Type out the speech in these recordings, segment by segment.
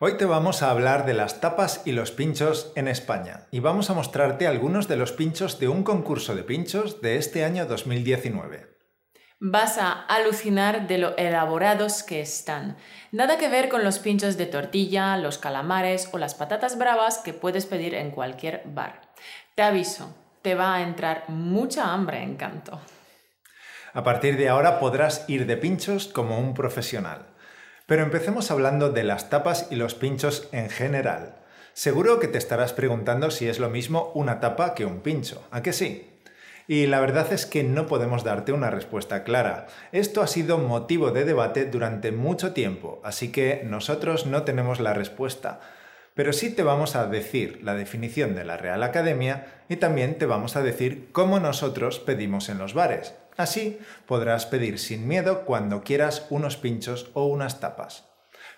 Hoy te vamos a hablar de las tapas y los pinchos en España y vamos a mostrarte algunos de los pinchos de un concurso de pinchos de este año 2019. Vas a alucinar de lo elaborados que están. Nada que ver con los pinchos de tortilla, los calamares o las patatas bravas que puedes pedir en cualquier bar. Te aviso, te va a entrar mucha hambre en canto. A partir de ahora podrás ir de pinchos como un profesional. Pero empecemos hablando de las tapas y los pinchos en general. Seguro que te estarás preguntando si es lo mismo una tapa que un pincho, ¿a que sí? Y la verdad es que no podemos darte una respuesta clara. Esto ha sido motivo de debate durante mucho tiempo, así que nosotros no tenemos la respuesta. Pero sí te vamos a decir la definición de la Real Academia y también te vamos a decir cómo nosotros pedimos en los bares. Así podrás pedir sin miedo cuando quieras unos pinchos o unas tapas.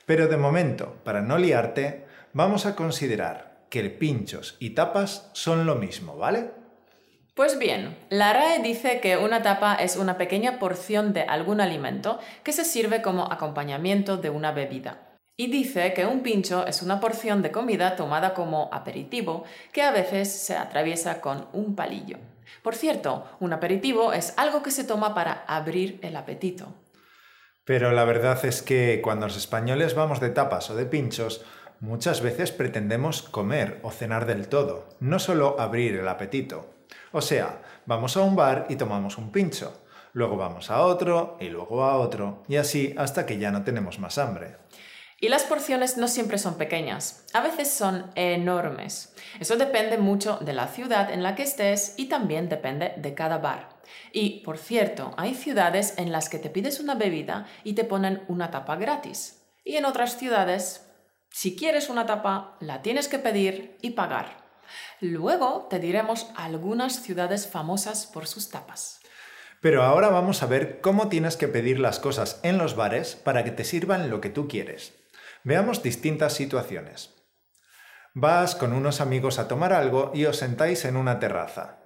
Pero de momento, para no liarte, vamos a considerar que pinchos y tapas son lo mismo, ¿vale? Pues bien, la RAE dice que una tapa es una pequeña porción de algún alimento que se sirve como acompañamiento de una bebida. Y dice que un pincho es una porción de comida tomada como aperitivo que a veces se atraviesa con un palillo. Por cierto, un aperitivo es algo que se toma para abrir el apetito. Pero la verdad es que cuando los españoles vamos de tapas o de pinchos, muchas veces pretendemos comer o cenar del todo, no solo abrir el apetito. O sea, vamos a un bar y tomamos un pincho, luego vamos a otro y luego a otro, y así hasta que ya no tenemos más hambre. Y las porciones no siempre son pequeñas, a veces son enormes. Eso depende mucho de la ciudad en la que estés y también depende de cada bar. Y, por cierto, hay ciudades en las que te pides una bebida y te ponen una tapa gratis. Y en otras ciudades, si quieres una tapa, la tienes que pedir y pagar. Luego te diremos algunas ciudades famosas por sus tapas. Pero ahora vamos a ver cómo tienes que pedir las cosas en los bares para que te sirvan lo que tú quieres. Veamos distintas situaciones. Vas con unos amigos a tomar algo y os sentáis en una terraza.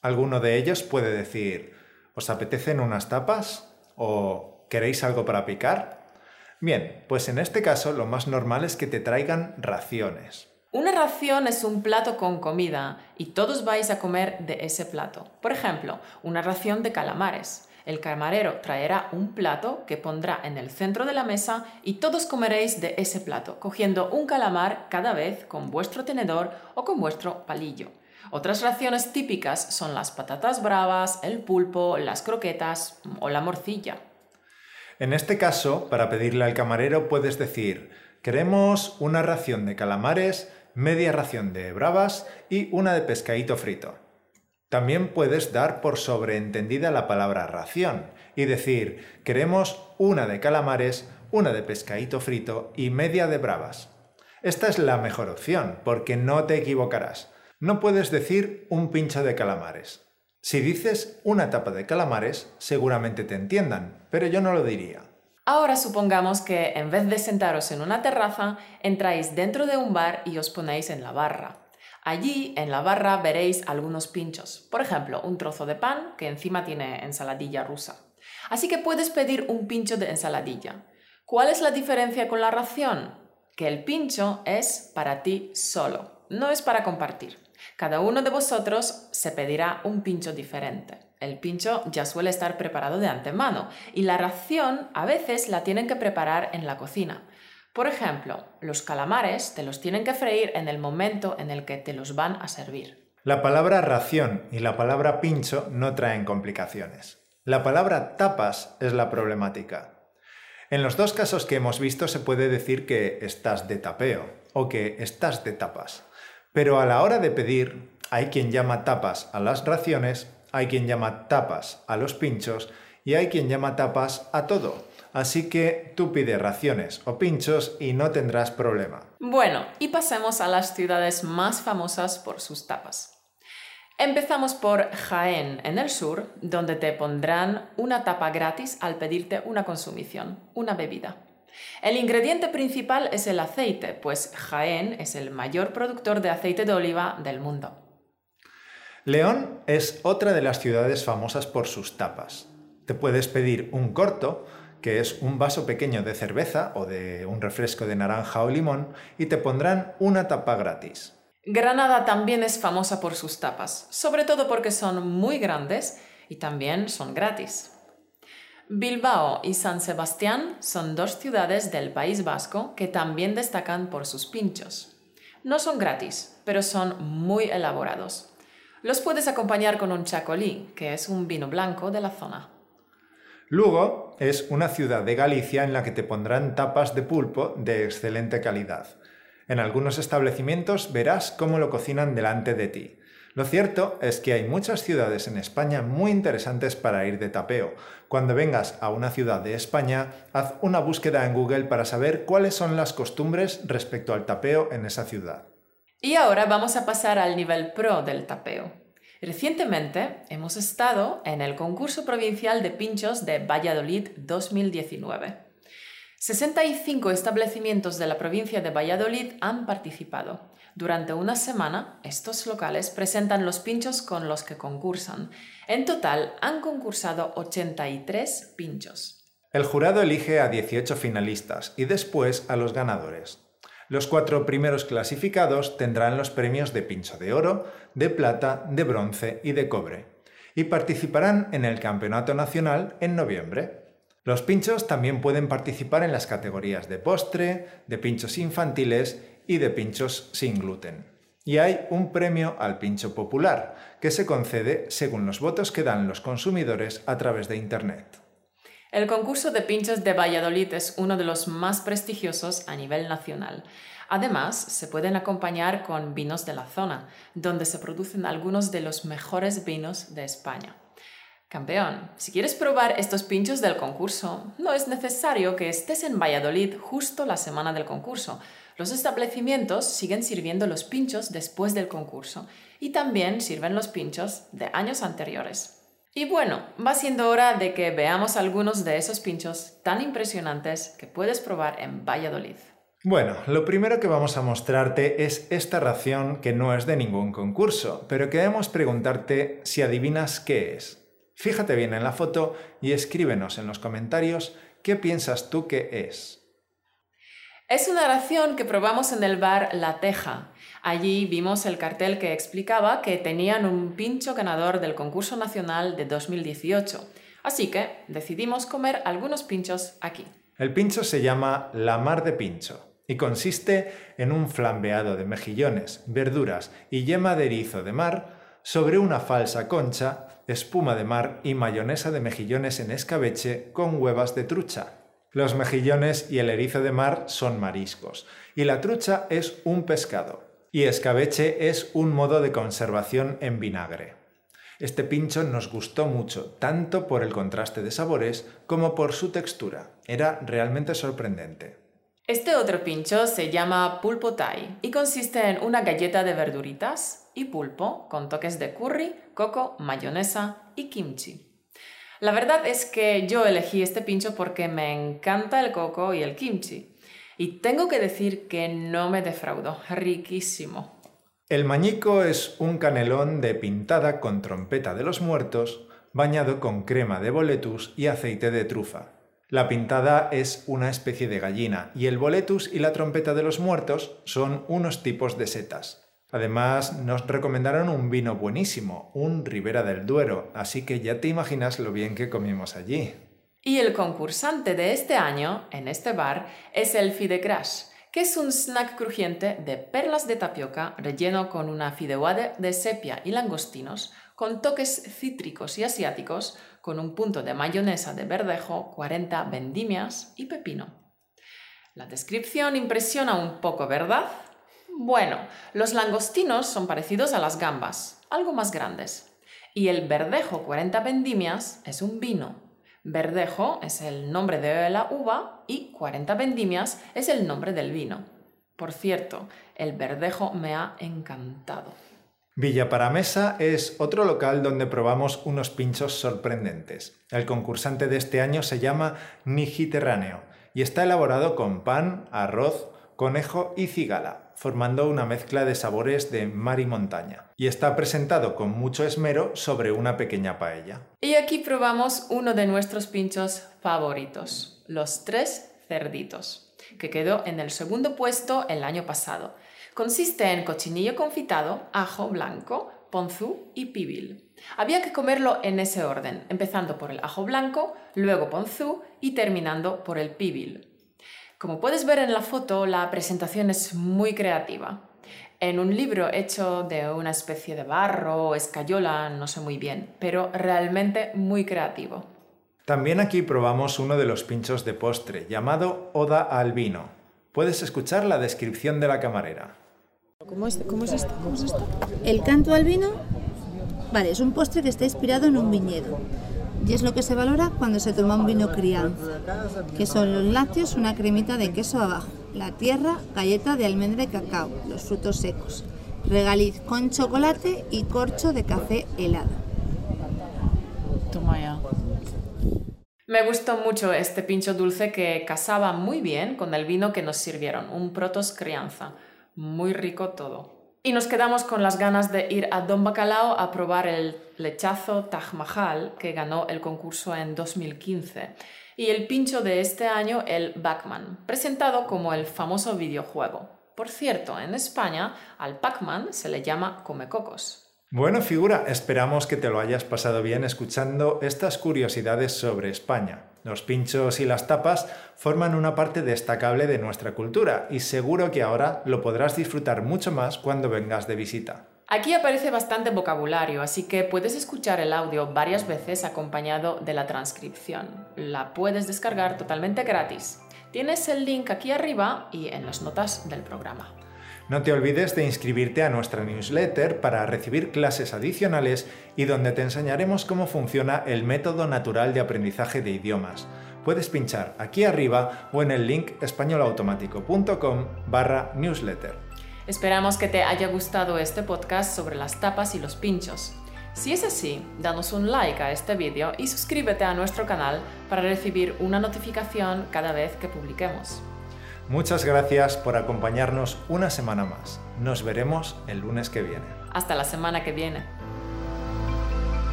Alguno de ellos puede decir, ¿os apetecen unas tapas? ¿O queréis algo para picar? Bien, pues en este caso lo más normal es que te traigan raciones. Una ración es un plato con comida y todos vais a comer de ese plato. Por ejemplo, una ración de calamares. El camarero traerá un plato que pondrá en el centro de la mesa y todos comeréis de ese plato, cogiendo un calamar cada vez con vuestro tenedor o con vuestro palillo. Otras raciones típicas son las patatas bravas, el pulpo, las croquetas o la morcilla. En este caso, para pedirle al camarero puedes decir, queremos una ración de calamares, media ración de bravas y una de pescadito frito. También puedes dar por sobreentendida la palabra ración y decir, queremos una de calamares, una de pescadito frito y media de bravas. Esta es la mejor opción, porque no te equivocarás. No puedes decir un pincho de calamares. Si dices una tapa de calamares, seguramente te entiendan, pero yo no lo diría. Ahora supongamos que en vez de sentaros en una terraza, entráis dentro de un bar y os ponéis en la barra. Allí en la barra veréis algunos pinchos, por ejemplo, un trozo de pan que encima tiene ensaladilla rusa. Así que puedes pedir un pincho de ensaladilla. ¿Cuál es la diferencia con la ración? Que el pincho es para ti solo, no es para compartir. Cada uno de vosotros se pedirá un pincho diferente. El pincho ya suele estar preparado de antemano y la ración a veces la tienen que preparar en la cocina. Por ejemplo, los calamares te los tienen que freír en el momento en el que te los van a servir. La palabra ración y la palabra pincho no traen complicaciones. La palabra tapas es la problemática. En los dos casos que hemos visto se puede decir que estás de tapeo o que estás de tapas. Pero a la hora de pedir, hay quien llama tapas a las raciones, hay quien llama tapas a los pinchos y hay quien llama tapas a todo. Así que tú pide raciones o pinchos y no tendrás problema. Bueno, y pasemos a las ciudades más famosas por sus tapas. Empezamos por Jaén, en el sur, donde te pondrán una tapa gratis al pedirte una consumición, una bebida. El ingrediente principal es el aceite, pues Jaén es el mayor productor de aceite de oliva del mundo. León es otra de las ciudades famosas por sus tapas. Te puedes pedir un corto, que es un vaso pequeño de cerveza o de un refresco de naranja o limón, y te pondrán una tapa gratis. Granada también es famosa por sus tapas, sobre todo porque son muy grandes y también son gratis. Bilbao y San Sebastián son dos ciudades del País Vasco que también destacan por sus pinchos. No son gratis, pero son muy elaborados. Los puedes acompañar con un chacolí, que es un vino blanco de la zona. Lugo es una ciudad de Galicia en la que te pondrán tapas de pulpo de excelente calidad. En algunos establecimientos verás cómo lo cocinan delante de ti. Lo cierto es que hay muchas ciudades en España muy interesantes para ir de tapeo. Cuando vengas a una ciudad de España, haz una búsqueda en Google para saber cuáles son las costumbres respecto al tapeo en esa ciudad. Y ahora vamos a pasar al nivel pro del tapeo. Recientemente hemos estado en el concurso provincial de pinchos de Valladolid 2019. 65 establecimientos de la provincia de Valladolid han participado. Durante una semana, estos locales presentan los pinchos con los que concursan. En total, han concursado 83 pinchos. El jurado elige a 18 finalistas y después a los ganadores. Los cuatro primeros clasificados tendrán los premios de pincho de oro, de plata, de bronce y de cobre, y participarán en el Campeonato Nacional en noviembre. Los pinchos también pueden participar en las categorías de postre, de pinchos infantiles y de pinchos sin gluten. Y hay un premio al pincho popular, que se concede según los votos que dan los consumidores a través de Internet. El concurso de pinchos de Valladolid es uno de los más prestigiosos a nivel nacional. Además, se pueden acompañar con vinos de la zona, donde se producen algunos de los mejores vinos de España. Campeón, si quieres probar estos pinchos del concurso, no es necesario que estés en Valladolid justo la semana del concurso. Los establecimientos siguen sirviendo los pinchos después del concurso y también sirven los pinchos de años anteriores. Y bueno, va siendo hora de que veamos algunos de esos pinchos tan impresionantes que puedes probar en Valladolid. Bueno, lo primero que vamos a mostrarte es esta ración que no es de ningún concurso, pero queremos preguntarte si adivinas qué es. Fíjate bien en la foto y escríbenos en los comentarios qué piensas tú que es. Es una ración que probamos en el bar La Teja. Allí vimos el cartel que explicaba que tenían un pincho ganador del concurso nacional de 2018. Así que decidimos comer algunos pinchos aquí. El pincho se llama La Mar de Pincho y consiste en un flambeado de mejillones, verduras y yema de erizo de mar sobre una falsa concha, espuma de mar y mayonesa de mejillones en escabeche con huevas de trucha. Los mejillones y el erizo de mar son mariscos, y la trucha es un pescado, y escabeche es un modo de conservación en vinagre. Este pincho nos gustó mucho, tanto por el contraste de sabores como por su textura. Era realmente sorprendente. Este otro pincho se llama pulpo thai y consiste en una galleta de verduritas y pulpo con toques de curry, coco, mayonesa y kimchi. La verdad es que yo elegí este pincho porque me encanta el coco y el kimchi. Y tengo que decir que no me defraudó, riquísimo. El mañico es un canelón de pintada con trompeta de los muertos, bañado con crema de boletus y aceite de trufa. La pintada es una especie de gallina y el boletus y la trompeta de los muertos son unos tipos de setas. Además, nos recomendaron un vino buenísimo, un Ribera del Duero, así que ya te imaginas lo bien que comimos allí. Y el concursante de este año, en este bar, es el Fidecrash, que es un snack crujiente de perlas de tapioca relleno con una fideuade de sepia y langostinos, con toques cítricos y asiáticos, con un punto de mayonesa de verdejo, 40 vendimias y pepino. La descripción impresiona un poco, ¿verdad? Bueno, los langostinos son parecidos a las gambas, algo más grandes. Y el verdejo 40 vendimias es un vino. Verdejo es el nombre de la uva y 40 vendimias es el nombre del vino. Por cierto, el verdejo me ha encantado. Villa Paramesa es otro local donde probamos unos pinchos sorprendentes. El concursante de este año se llama Nigiterráneo y está elaborado con pan, arroz, conejo y cigala, formando una mezcla de sabores de mar y montaña. Y está presentado con mucho esmero sobre una pequeña paella. Y aquí probamos uno de nuestros pinchos favoritos, los tres cerditos, que quedó en el segundo puesto el año pasado. Consiste en cochinillo confitado, ajo blanco, ponzú y pibil. Había que comerlo en ese orden, empezando por el ajo blanco, luego ponzú y terminando por el pibil. Como puedes ver en la foto, la presentación es muy creativa. En un libro hecho de una especie de barro o escayola, no sé muy bien, pero realmente muy creativo. También aquí probamos uno de los pinchos de postre, llamado Oda al vino. Puedes escuchar la descripción de la camarera. ¿Cómo es, cómo es esto? ¿Cómo es esto? El canto al vino, vale, es un postre que está inspirado en un viñedo. Y es lo que se valora cuando se toma un vino crianza, que son los lácteos, una cremita de queso abajo, la tierra, galleta de almendra y cacao, los frutos secos, regaliz con chocolate y corcho de café helado. Toma ya. Me gustó mucho este pincho dulce que casaba muy bien con el vino que nos sirvieron, un protos crianza. Muy rico todo. Y nos quedamos con las ganas de ir a Don Bacalao a probar el lechazo Taj Mahal que ganó el concurso en 2015 y el pincho de este año, el Backman, presentado como el famoso videojuego. Por cierto, en España al Pac-Man se le llama Comecocos. Bueno, figura, esperamos que te lo hayas pasado bien escuchando estas curiosidades sobre España. Los pinchos y las tapas forman una parte destacable de nuestra cultura y seguro que ahora lo podrás disfrutar mucho más cuando vengas de visita. Aquí aparece bastante vocabulario, así que puedes escuchar el audio varias veces acompañado de la transcripción. La puedes descargar totalmente gratis. Tienes el link aquí arriba y en las notas del programa. No te olvides de inscribirte a nuestra newsletter para recibir clases adicionales y donde te enseñaremos cómo funciona el método natural de aprendizaje de idiomas. Puedes pinchar aquí arriba o en el link españolautomático.com barra newsletter. Esperamos que te haya gustado este podcast sobre las tapas y los pinchos. Si es así, danos un like a este vídeo y suscríbete a nuestro canal para recibir una notificación cada vez que publiquemos. Muchas gracias por acompañarnos una semana más. Nos veremos el lunes que viene. Hasta la semana que viene.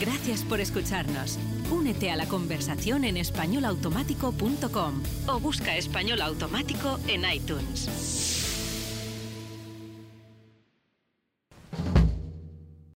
Gracias por escucharnos. Únete a la conversación en españolautomático.com o busca español automático en iTunes.